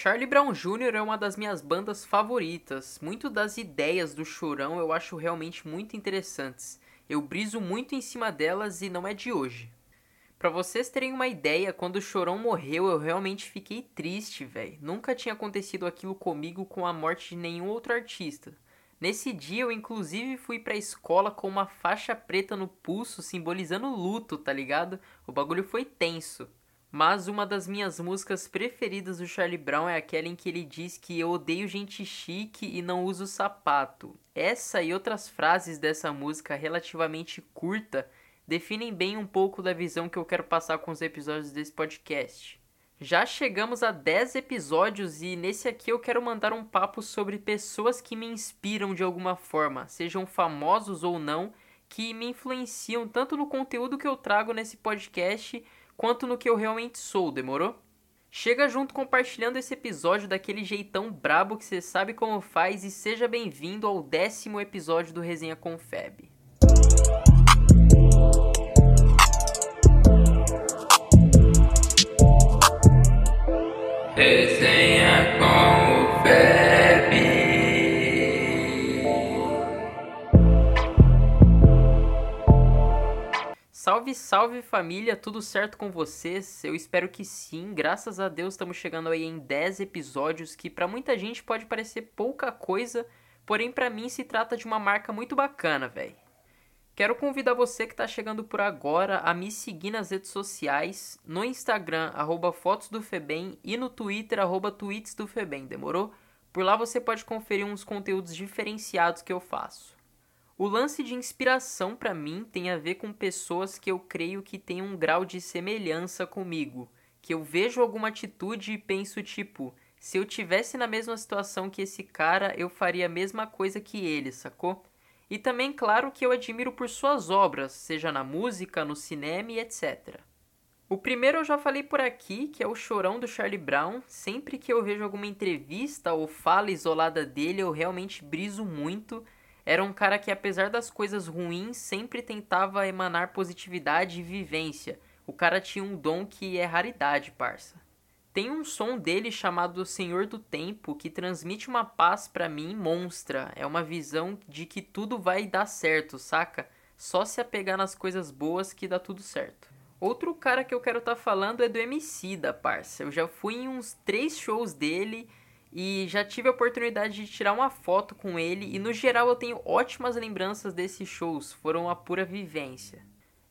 Charlie Brown Jr. é uma das minhas bandas favoritas. Muito das ideias do Chorão eu acho realmente muito interessantes. Eu briso muito em cima delas e não é de hoje. Pra vocês terem uma ideia, quando o Chorão morreu, eu realmente fiquei triste, velho. Nunca tinha acontecido aquilo comigo com a morte de nenhum outro artista. Nesse dia eu inclusive fui pra escola com uma faixa preta no pulso, simbolizando luto, tá ligado? O bagulho foi tenso. Mas uma das minhas músicas preferidas do Charlie Brown é aquela em que ele diz que eu odeio gente chique e não uso sapato. Essa e outras frases dessa música relativamente curta definem bem um pouco da visão que eu quero passar com os episódios desse podcast. Já chegamos a 10 episódios e nesse aqui eu quero mandar um papo sobre pessoas que me inspiram de alguma forma, sejam famosos ou não, que me influenciam tanto no conteúdo que eu trago nesse podcast quanto no que eu realmente sou, demorou? Chega junto compartilhando esse episódio daquele jeitão brabo que você sabe como faz e seja bem-vindo ao décimo episódio do Resenha com Feb. Resenha Salve, salve família, tudo certo com vocês? Eu espero que sim, graças a Deus estamos chegando aí em 10 episódios que para muita gente pode parecer pouca coisa, porém para mim se trata de uma marca muito bacana, velho. Quero convidar você que está chegando por agora a me seguir nas redes sociais, no Instagram, arroba Fotos do Febem e no Twitter, arroba Tweets do Febem, demorou? Por lá você pode conferir uns conteúdos diferenciados que eu faço. O lance de inspiração para mim tem a ver com pessoas que eu creio que têm um grau de semelhança comigo, que eu vejo alguma atitude e penso tipo, se eu tivesse na mesma situação que esse cara, eu faria a mesma coisa que ele, sacou? E também, claro, que eu admiro por suas obras, seja na música, no cinema e etc. O primeiro eu já falei por aqui, que é o Chorão do Charlie Brown. Sempre que eu vejo alguma entrevista ou fala isolada dele, eu realmente briso muito era um cara que, apesar das coisas ruins, sempre tentava emanar positividade e vivência. O cara tinha um dom que é raridade, parça. Tem um som dele chamado Senhor do Tempo que transmite uma paz para mim monstra. É uma visão de que tudo vai dar certo, saca? Só se apegar nas coisas boas que dá tudo certo. Outro cara que eu quero estar tá falando é do MC da parça. Eu já fui em uns três shows dele e já tive a oportunidade de tirar uma foto com ele e no geral eu tenho ótimas lembranças desses shows, foram uma pura vivência.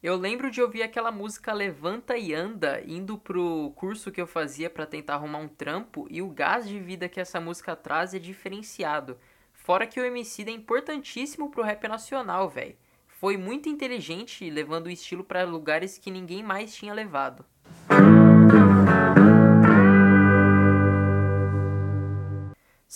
Eu lembro de ouvir aquela música Levanta e Anda indo pro curso que eu fazia para tentar arrumar um trampo e o gás de vida que essa música traz é diferenciado. Fora que o MC é importantíssimo pro rap nacional, velho. Foi muito inteligente levando o estilo para lugares que ninguém mais tinha levado.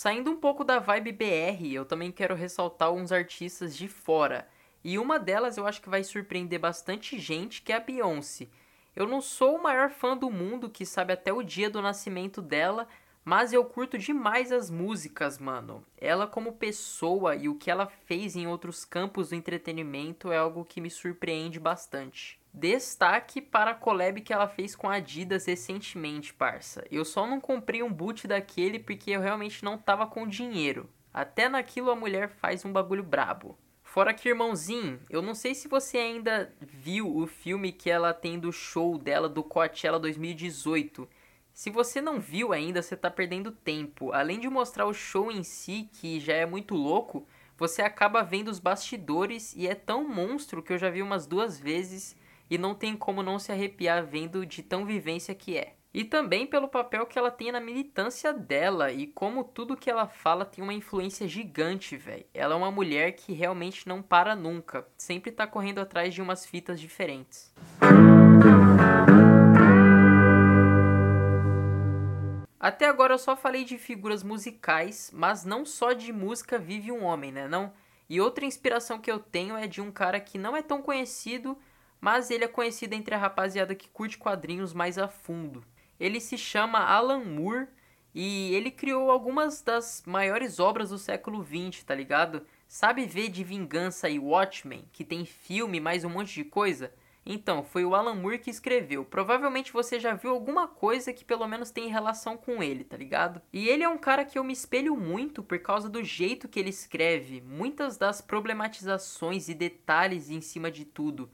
Saindo um pouco da vibe BR, eu também quero ressaltar alguns artistas de fora. E uma delas eu acho que vai surpreender bastante gente, que é a Beyoncé. Eu não sou o maior fã do mundo que sabe até o dia do nascimento dela, mas eu curto demais as músicas, mano. Ela como pessoa e o que ela fez em outros campos do entretenimento é algo que me surpreende bastante. Destaque para a collab que ela fez com a Adidas recentemente, parça. Eu só não comprei um boot daquele porque eu realmente não tava com dinheiro. Até naquilo a mulher faz um bagulho brabo. Fora que, irmãozinho, eu não sei se você ainda viu o filme que ela tem do show dela do Coachella 2018. Se você não viu ainda, você tá perdendo tempo. Além de mostrar o show em si, que já é muito louco, você acaba vendo os bastidores e é tão monstro que eu já vi umas duas vezes e não tem como não se arrepiar vendo de tão vivência que é. E também pelo papel que ela tem na militância dela e como tudo que ela fala tem uma influência gigante, velho. Ela é uma mulher que realmente não para nunca, sempre tá correndo atrás de umas fitas diferentes. Até agora eu só falei de figuras musicais, mas não só de música vive um homem, né, não? E outra inspiração que eu tenho é de um cara que não é tão conhecido, mas ele é conhecido entre a rapaziada que curte quadrinhos mais a fundo. Ele se chama Alan Moore e ele criou algumas das maiores obras do século XX, tá ligado? Sabe ver de Vingança e Watchmen, que tem filme mais um monte de coisa? Então, foi o Alan Moore que escreveu. Provavelmente você já viu alguma coisa que pelo menos tem relação com ele, tá ligado? E ele é um cara que eu me espelho muito por causa do jeito que ele escreve, muitas das problematizações e detalhes em cima de tudo.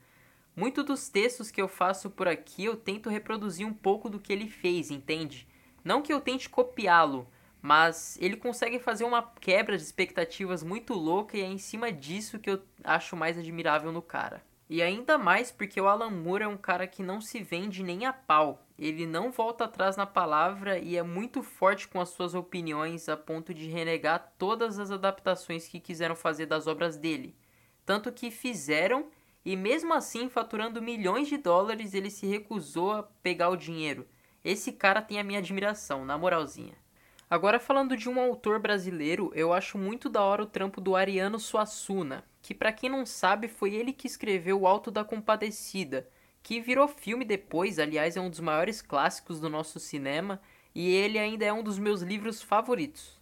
Muitos dos textos que eu faço por aqui eu tento reproduzir um pouco do que ele fez, entende? Não que eu tente copiá-lo, mas ele consegue fazer uma quebra de expectativas muito louca e é em cima disso que eu acho mais admirável no cara. E ainda mais porque o Alan Moore é um cara que não se vende nem a pau. Ele não volta atrás na palavra e é muito forte com as suas opiniões a ponto de renegar todas as adaptações que quiseram fazer das obras dele. Tanto que fizeram e mesmo assim, faturando milhões de dólares, ele se recusou a pegar o dinheiro. Esse cara tem a minha admiração, na moralzinha. Agora falando de um autor brasileiro, eu acho muito da hora o trampo do Ariano Suassuna, que para quem não sabe foi ele que escreveu O Alto da Compadecida, que virou filme depois, aliás é um dos maiores clássicos do nosso cinema e ele ainda é um dos meus livros favoritos.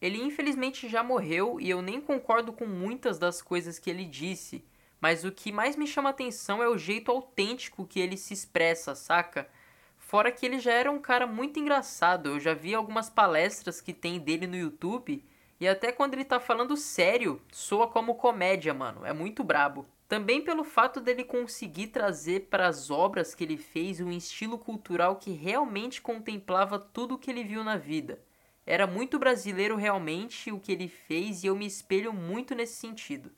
Ele infelizmente já morreu e eu nem concordo com muitas das coisas que ele disse, mas o que mais me chama atenção é o jeito autêntico que ele se expressa, saca? Fora que ele já era um cara muito engraçado, eu já vi algumas palestras que tem dele no YouTube e até quando ele tá falando sério, soa como comédia, mano. É muito brabo. Também pelo fato dele conseguir trazer para as obras que ele fez um estilo cultural que realmente contemplava tudo o que ele viu na vida. Era muito brasileiro realmente o que ele fez e eu me espelho muito nesse sentido.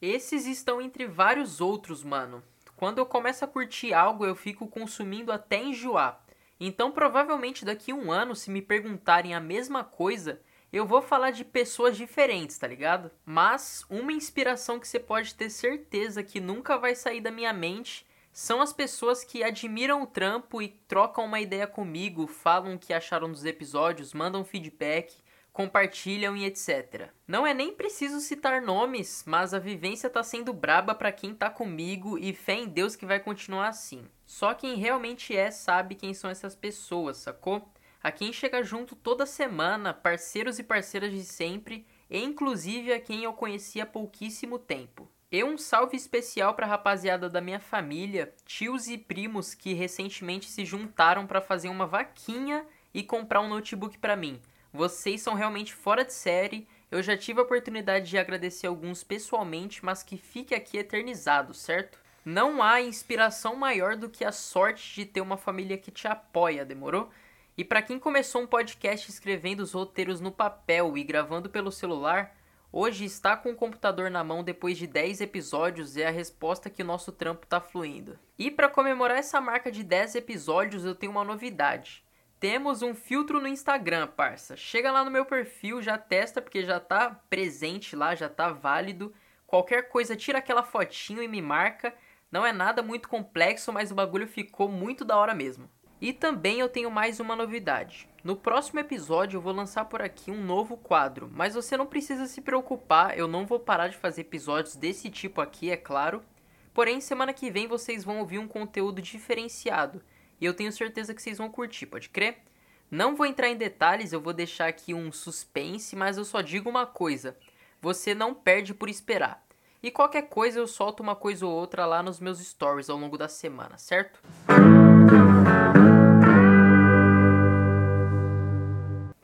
Esses estão entre vários outros, mano. Quando eu começo a curtir algo, eu fico consumindo até enjoar. Então, provavelmente daqui a um ano, se me perguntarem a mesma coisa, eu vou falar de pessoas diferentes, tá ligado? Mas uma inspiração que você pode ter certeza que nunca vai sair da minha mente são as pessoas que admiram o trampo e trocam uma ideia comigo, falam o que acharam dos episódios, mandam feedback compartilham e etc. Não é nem preciso citar nomes, mas a vivência tá sendo braba para quem tá comigo e fé em Deus que vai continuar assim. Só quem realmente é sabe quem são essas pessoas, sacou? A quem chega junto toda semana, parceiros e parceiras de sempre, e inclusive a quem eu conheci há pouquíssimo tempo. E um salve especial para a rapaziada da minha família, tios e primos que recentemente se juntaram para fazer uma vaquinha e comprar um notebook para mim. Vocês são realmente fora de série. Eu já tive a oportunidade de agradecer alguns pessoalmente, mas que fique aqui eternizado, certo? Não há inspiração maior do que a sorte de ter uma família que te apoia, demorou? E para quem começou um podcast escrevendo os roteiros no papel e gravando pelo celular, hoje está com o computador na mão depois de 10 episódios é a resposta que o nosso trampo está fluindo. E para comemorar essa marca de 10 episódios, eu tenho uma novidade. Temos um filtro no Instagram, parça. Chega lá no meu perfil, já testa porque já tá presente lá, já tá válido. Qualquer coisa, tira aquela fotinho e me marca. Não é nada muito complexo, mas o bagulho ficou muito da hora mesmo. E também eu tenho mais uma novidade. No próximo episódio eu vou lançar por aqui um novo quadro, mas você não precisa se preocupar, eu não vou parar de fazer episódios desse tipo aqui, é claro. Porém, semana que vem vocês vão ouvir um conteúdo diferenciado e eu tenho certeza que vocês vão curtir, pode crer? Não vou entrar em detalhes, eu vou deixar aqui um suspense, mas eu só digo uma coisa: você não perde por esperar. E qualquer coisa eu solto uma coisa ou outra lá nos meus stories ao longo da semana, certo?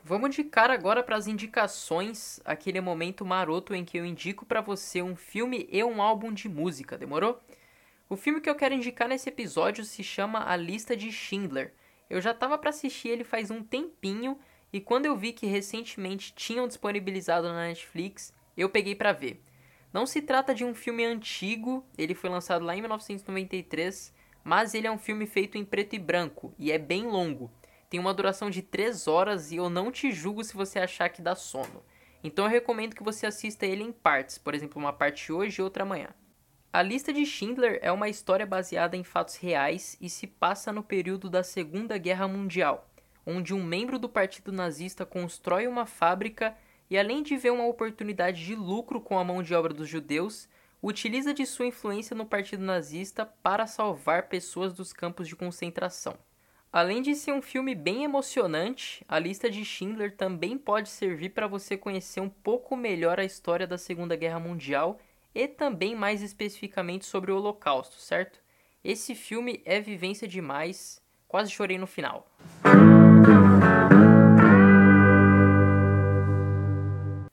Vamos de cara agora para as indicações, aquele momento maroto em que eu indico para você um filme e um álbum de música, demorou? O filme que eu quero indicar nesse episódio se chama A Lista de Schindler. Eu já estava para assistir ele faz um tempinho e quando eu vi que recentemente tinham disponibilizado na Netflix, eu peguei para ver. Não se trata de um filme antigo, ele foi lançado lá em 1993, mas ele é um filme feito em preto e branco e é bem longo. Tem uma duração de 3 horas e eu não te julgo se você achar que dá sono. Então eu recomendo que você assista ele em partes, por exemplo, uma parte hoje e outra amanhã. A lista de Schindler é uma história baseada em fatos reais e se passa no período da Segunda Guerra Mundial, onde um membro do partido nazista constrói uma fábrica e, além de ver uma oportunidade de lucro com a mão de obra dos judeus, utiliza de sua influência no partido nazista para salvar pessoas dos campos de concentração. Além de ser um filme bem emocionante, a lista de Schindler também pode servir para você conhecer um pouco melhor a história da Segunda Guerra Mundial e também mais especificamente sobre o Holocausto, certo? Esse filme é vivência demais, quase chorei no final.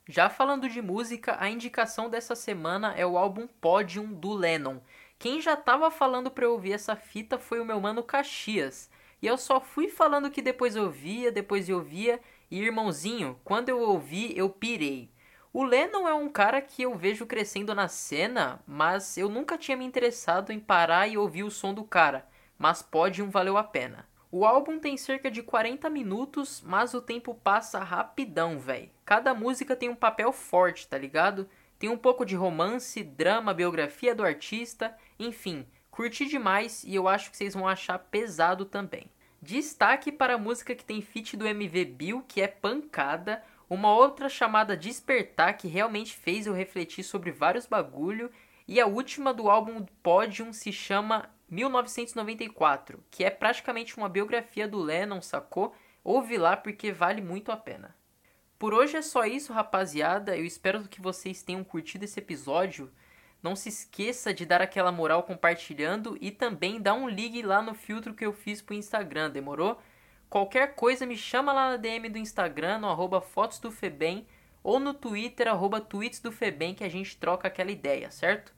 Já falando de música, a indicação dessa semana é o álbum Podium do Lennon. Quem já tava falando pra eu ouvir essa fita foi o meu mano Caxias. E eu só fui falando que depois eu via, depois eu via, e irmãozinho, quando eu ouvi, eu pirei. O Lennon é um cara que eu vejo crescendo na cena, mas eu nunca tinha me interessado em parar e ouvir o som do cara, mas Podium valeu a pena. O álbum tem cerca de 40 minutos, mas o tempo passa rapidão, velho. Cada música tem um papel forte, tá ligado? Tem um pouco de romance, drama, biografia do artista, enfim, curti demais e eu acho que vocês vão achar pesado também. Destaque para a música que tem feat do MV Bill, que é pancada, uma outra chamada Despertar, que realmente fez eu refletir sobre vários bagulho, e a última do álbum Podium se chama 1994, que é praticamente uma biografia do Lennon, sacou? Ouve lá porque vale muito a pena. Por hoje é só isso, rapaziada. Eu espero que vocês tenham curtido esse episódio. Não se esqueça de dar aquela moral compartilhando e também dá um ligue lá no filtro que eu fiz pro Instagram, demorou? Qualquer coisa me chama lá na DM do Instagram, no arroba fotos do Febem, ou no Twitter, arroba tweets do Febem, que a gente troca aquela ideia, certo?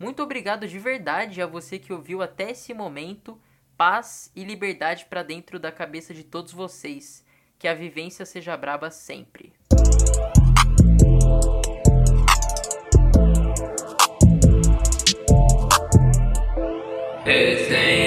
Muito obrigado de verdade a você que ouviu até esse momento. Paz e liberdade para dentro da cabeça de todos vocês. Que a vivência seja braba sempre. Hey,